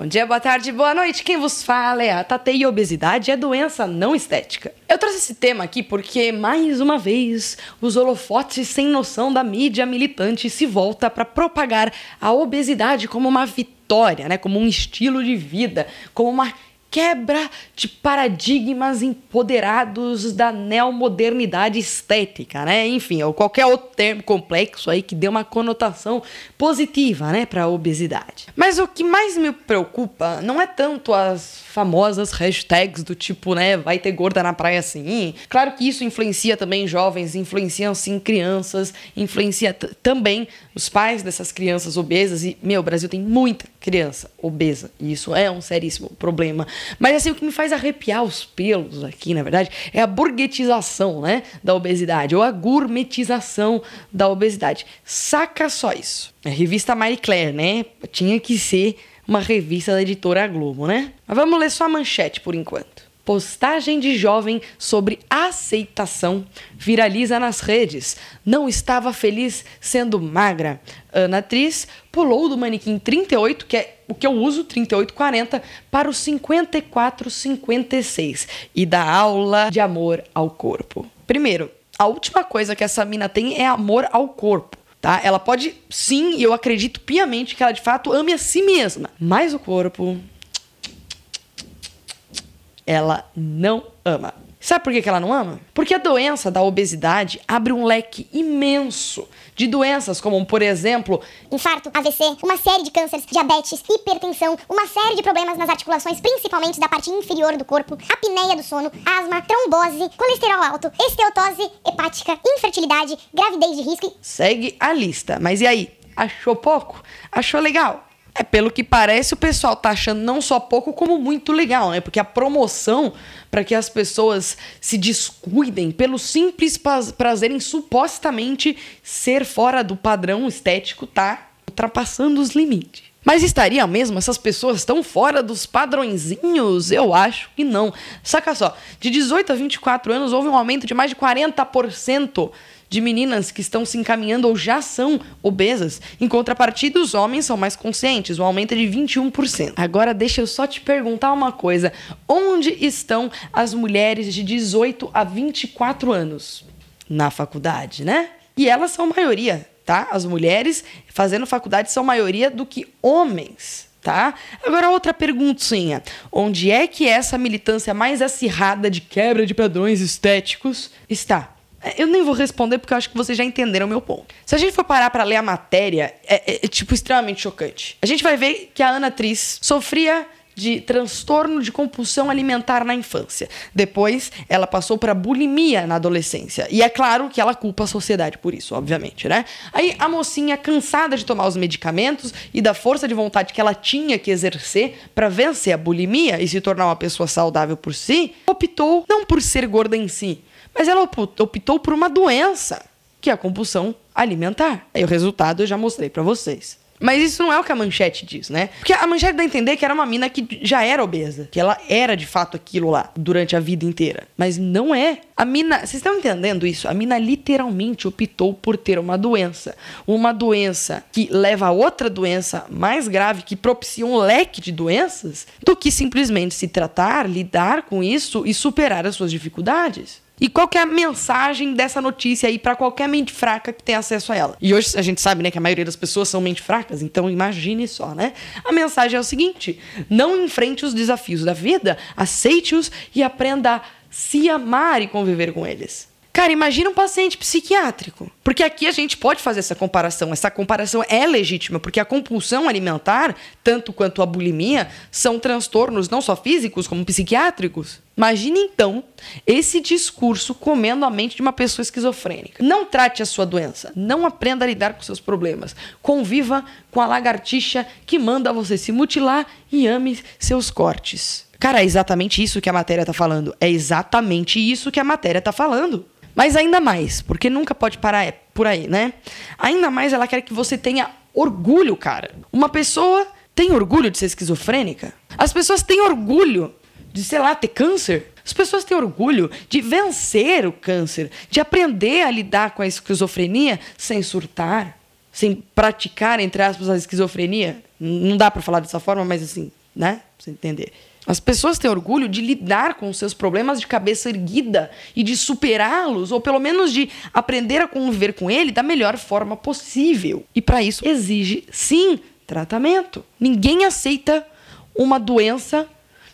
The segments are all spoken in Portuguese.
Bom dia, boa tarde, boa noite. Quem vos fala é a Tate e obesidade é doença não estética. Eu trouxe esse tema aqui porque, mais uma vez, os holofotes sem noção da mídia militante se volta para propagar a obesidade como uma vitória, né? como um estilo de vida, como uma quebra de paradigmas empoderados da neomodernidade estética, né? Enfim, ou qualquer outro termo complexo aí que dê uma conotação positiva, né, para a obesidade. Mas o que mais me preocupa não é tanto as famosas hashtags do tipo, né, vai ter gorda na praia assim. Claro que isso influencia também jovens, influencia sim crianças, influencia também os pais dessas crianças obesas e meu, o Brasil tem muita criança obesa, e isso é um seríssimo problema. Mas assim, o que me faz arrepiar os pelos aqui, na verdade, é a burguetização, né, da obesidade ou a gourmetização da obesidade. Saca só isso. A revista Marie Claire, né? Tinha que ser uma revista da editora Globo, né? Mas vamos ler só a manchete por enquanto. Postagem de jovem sobre aceitação viraliza nas redes. Não estava feliz sendo magra. Ana Atriz pulou do manequim 38, que é o que eu uso, 3840, para o 5456 e dá aula de amor ao corpo. Primeiro, a última coisa que essa mina tem é amor ao corpo tá? Ela pode, sim, e eu acredito piamente que ela de fato ame a si mesma, mas o corpo ela não ama. Sabe por que ela não ama? Porque a doença da obesidade abre um leque imenso de doenças, como, por exemplo, infarto, AVC, uma série de cânceres, diabetes, hipertensão, uma série de problemas nas articulações, principalmente da parte inferior do corpo, apneia do sono, asma, trombose, colesterol alto, esteatose hepática, infertilidade, gravidez de risco. Segue a lista. Mas e aí? Achou pouco? Achou legal? É, pelo que parece, o pessoal tá achando não só pouco, como muito legal, né? Porque a promoção para que as pessoas se descuidem pelo simples prazer em supostamente ser fora do padrão estético tá ultrapassando os limites. Mas estaria mesmo essas pessoas tão fora dos padrõezinhos? Eu acho que não. Saca só, de 18 a 24 anos houve um aumento de mais de 40% de meninas que estão se encaminhando ou já são obesas. Em contrapartida, os homens são mais conscientes, um aumento é de 21%. Agora, deixa eu só te perguntar uma coisa: onde estão as mulheres de 18 a 24 anos? Na faculdade, né? E elas são maioria, tá? As mulheres fazendo faculdade são maioria do que homens tá? Agora outra perguntinha. Onde é que essa militância mais acirrada de quebra de padrões estéticos está? Eu nem vou responder porque eu acho que vocês já entenderam o meu ponto. Se a gente for parar para ler a matéria, é, é, é, tipo extremamente chocante. A gente vai ver que a Ana Atriz sofria de transtorno de compulsão alimentar na infância. Depois, ela passou para bulimia na adolescência. E é claro que ela culpa a sociedade por isso, obviamente, né? Aí a mocinha, cansada de tomar os medicamentos e da força de vontade que ela tinha que exercer para vencer a bulimia e se tornar uma pessoa saudável por si, optou não por ser gorda em si, mas ela optou por uma doença, que é a compulsão alimentar. Aí o resultado eu já mostrei para vocês. Mas isso não é o que a manchete diz, né? Porque a manchete dá a entender que era uma mina que já era obesa, que ela era de fato aquilo lá durante a vida inteira. Mas não é. A mina, vocês estão entendendo isso? A mina literalmente optou por ter uma doença. Uma doença que leva a outra doença mais grave, que propicia um leque de doenças, do que simplesmente se tratar, lidar com isso e superar as suas dificuldades. E qual que é a mensagem dessa notícia aí para qualquer mente fraca que tem acesso a ela? E hoje a gente sabe, né, que a maioria das pessoas são mente fracas, então imagine só, né? A mensagem é o seguinte: não enfrente os desafios da vida, aceite-os e aprenda a se amar e conviver com eles. Cara, imagina um paciente psiquiátrico. Porque aqui a gente pode fazer essa comparação. Essa comparação é legítima, porque a compulsão alimentar, tanto quanto a bulimia, são transtornos não só físicos, como psiquiátricos. Imagine então esse discurso comendo a mente de uma pessoa esquizofrênica. Não trate a sua doença, não aprenda a lidar com seus problemas. Conviva com a lagartixa que manda você se mutilar e ame seus cortes. Cara, é exatamente isso que a matéria está falando. É exatamente isso que a matéria está falando. Mas ainda mais, porque nunca pode parar é por aí, né? Ainda mais ela quer que você tenha orgulho, cara. Uma pessoa tem orgulho de ser esquizofrênica? As pessoas têm orgulho de, sei lá, ter câncer? As pessoas têm orgulho de vencer o câncer, de aprender a lidar com a esquizofrenia sem surtar, sem praticar, entre aspas, a esquizofrenia. Não dá para falar dessa forma, mas assim, né? Pra você entender. As pessoas têm orgulho de lidar com seus problemas de cabeça erguida e de superá-los, ou pelo menos de aprender a conviver com ele da melhor forma possível. E para isso exige, sim, tratamento. Ninguém aceita uma doença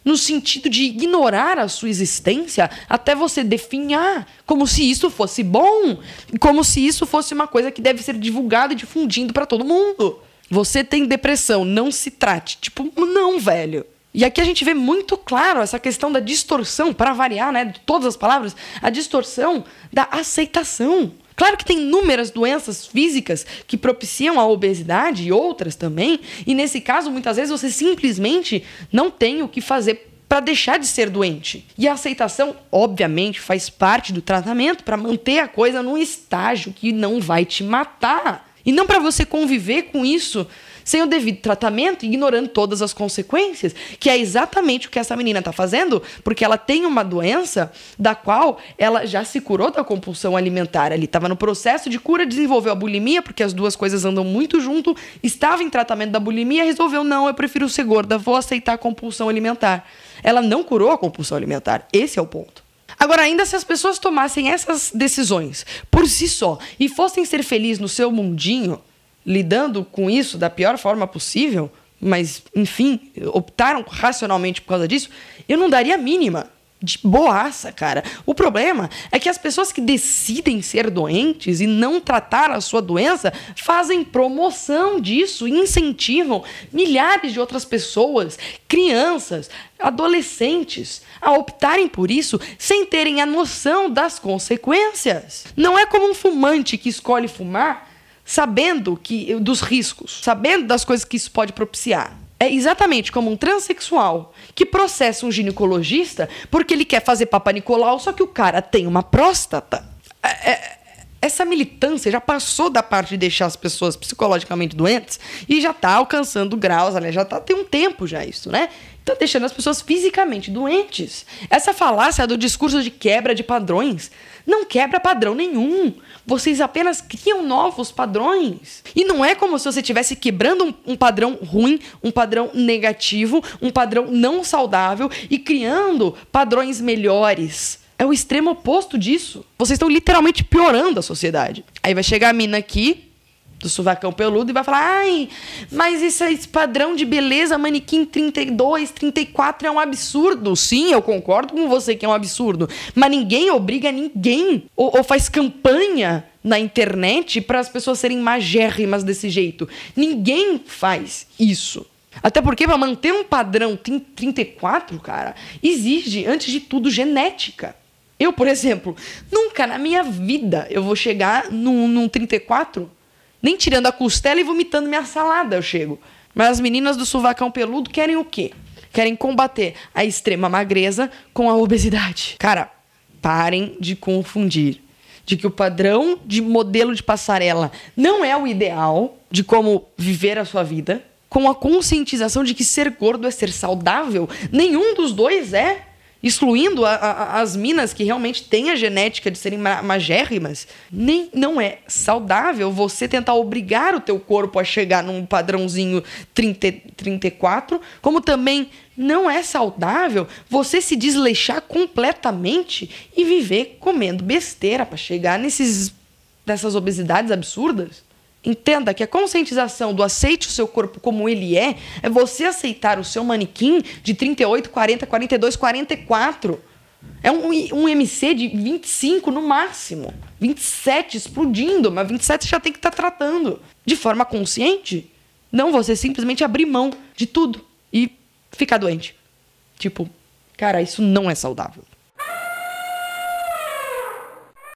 no sentido de ignorar a sua existência até você definhar, como se isso fosse bom, como se isso fosse uma coisa que deve ser divulgada e difundindo para todo mundo. Você tem depressão, não se trate. Tipo, não, velho. E aqui a gente vê muito claro essa questão da distorção, para variar, né, de todas as palavras, a distorção da aceitação. Claro que tem inúmeras doenças físicas que propiciam a obesidade e outras também, e nesse caso, muitas vezes você simplesmente não tem o que fazer para deixar de ser doente. E a aceitação, obviamente, faz parte do tratamento para manter a coisa num estágio que não vai te matar. E não para você conviver com isso sem o devido tratamento, ignorando todas as consequências, que é exatamente o que essa menina está fazendo, porque ela tem uma doença da qual ela já se curou da compulsão alimentar. Ali estava no processo de cura, desenvolveu a bulimia, porque as duas coisas andam muito junto, estava em tratamento da bulimia, resolveu não, eu prefiro ser gorda, vou aceitar a compulsão alimentar. Ela não curou a compulsão alimentar. Esse é o ponto. Agora, ainda se as pessoas tomassem essas decisões por si só e fossem ser felizes no seu mundinho, lidando com isso da pior forma possível, mas, enfim, optaram racionalmente por causa disso, eu não daria a mínima. De boaça, cara. O problema é que as pessoas que decidem ser doentes e não tratar a sua doença fazem promoção disso, incentivam milhares de outras pessoas, crianças, adolescentes, a optarem por isso sem terem a noção das consequências. Não é como um fumante que escolhe fumar sabendo que dos riscos, sabendo das coisas que isso pode propiciar. É exatamente como um transexual que processa um ginecologista porque ele quer fazer Papa Nicolau, só que o cara tem uma próstata. É, é, essa militância já passou da parte de deixar as pessoas psicologicamente doentes e já está alcançando graus, aliás, já está tem um tempo já isso, né? Está deixando as pessoas fisicamente doentes. Essa falácia do discurso de quebra de padrões não quebra padrão nenhum. Vocês apenas criam novos padrões. E não é como se você estivesse quebrando um, um, padrão ruim, um padrão negativo, um padrão não saudável e criando padrões melhores. É o extremo oposto disso. Vocês estão literalmente piorando a sociedade. Aí vai chegar a mina aqui, do sovacão peludo e vai falar: ai, mas esse, esse padrão de beleza, manequim 32, 34 é um absurdo. Sim, eu concordo com você que é um absurdo. Mas ninguém obriga ninguém ou, ou faz campanha na internet para as pessoas serem magérrimas desse jeito. Ninguém faz isso. Até porque para manter um padrão 34, cara, exige, antes de tudo, genética. Eu, por exemplo, nunca na minha vida eu vou chegar num, num 34 nem tirando a costela e vomitando minha salada eu chego. Mas as meninas do sovacão peludo querem o quê? Querem combater a extrema magreza com a obesidade. Cara, parem de confundir. De que o padrão de modelo de passarela não é o ideal de como viver a sua vida, com a conscientização de que ser gordo é ser saudável. Nenhum dos dois é excluindo a, a, as minas que realmente têm a genética de serem magérrimas, nem não é saudável você tentar obrigar o teu corpo a chegar num padrãozinho 30, 34, como também não é saudável você se desleixar completamente e viver comendo besteira para chegar nesses dessas obesidades absurdas. Entenda que a conscientização do aceite o seu corpo como ele é, é você aceitar o seu manequim de 38, 40, 42, 44. É um, um MC de 25 no máximo. 27 explodindo, mas 27 já tem que estar tá tratando. De forma consciente. Não você simplesmente abrir mão de tudo e ficar doente. Tipo, cara, isso não é saudável.